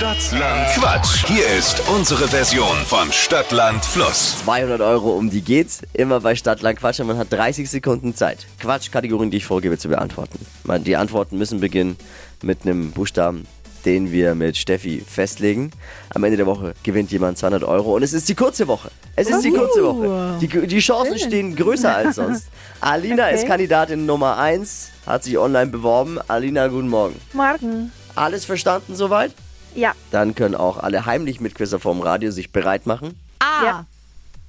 Stadtland Quatsch. Hier ist unsere Version von Stadtland Fluss. 200 Euro, um die geht's. Immer bei Stadtland Quatsch und man hat 30 Sekunden Zeit. Quatschkategorien, die ich vorgebe, zu beantworten. Man- Die Antworten müssen beginnen mit einem Buchstaben, den wir mit Steffi festlegen. Am Ende der Woche gewinnt jemand 200 Euro und es ist die kurze Woche. Es ist die kurze Woche. Die, die Chancen stehen größer als sonst. Alina Okay. ist Kandidatin Nummer 1, hat sich online beworben. Alina, guten Morgen. Morgen. Alles verstanden soweit? Ja, Dann können auch alle heimlich Mitquisser vom Radio sich bereit machen. A. Ja.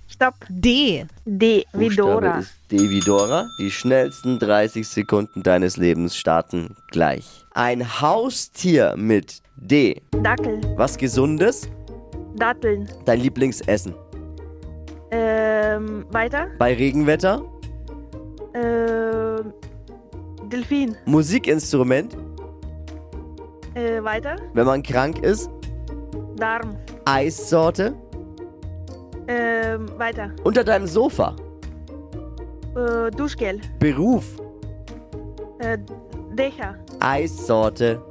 stopp. D. D wie Dora. ist D wie Dora. Die schnellsten 30 Sekunden deines Lebens starten gleich. Ein Haustier mit D. Dackel. Was Gesundes? Datteln. Dein Lieblingsessen. Ähm, weiter. Bei Regenwetter? Ähm, Delfin. Musikinstrument? Weiter. Wenn man krank ist? Darm. Eissorte? Ähm, weiter. Unter deinem Sofa? Äh, Duschgel. Beruf? Äh, Dächer. Eissorte?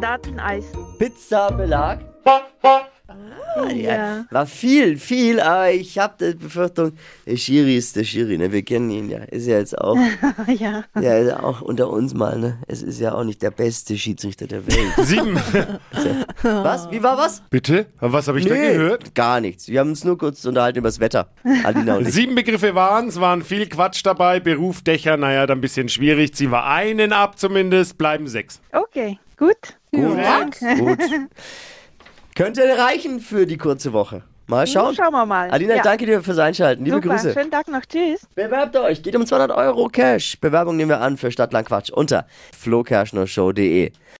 Dateneis. Pizzabelag? Ja. War viel, viel, aber ich habe die Befürchtung, der Schiri ist der Schiri, ne? Wir kennen ihn ja. Ist ja jetzt auch, ja. ja, ist auch unter uns mal, ne? Es ist ja auch nicht der beste Schiedsrichter der Welt. Sieben. Was? Wie war was? Bitte? Was habe ich da gehört? gar nichts. Wir haben uns nur kurz unterhalten über das Wetter. Alina und ich. Sieben Begriffe waren es, waren viel Quatsch dabei. Beruf, Dächer, naja, dann ein bisschen schwierig. Ziehen wir einen ab zumindest, bleiben sechs. Okay, gut. Gut, gut. Könnte reichen für die kurze Woche. Mal schauen. Schauen wir mal. Alina, ja. danke dir fürs Einschalten. Liebe Super. Grüße. Schönen Tag noch. Tschüss. Bewerbt euch. Geht um 200 Euro Cash. Bewerbung nehmen wir an für Stadtland Quatsch unter flokerschnershow.de.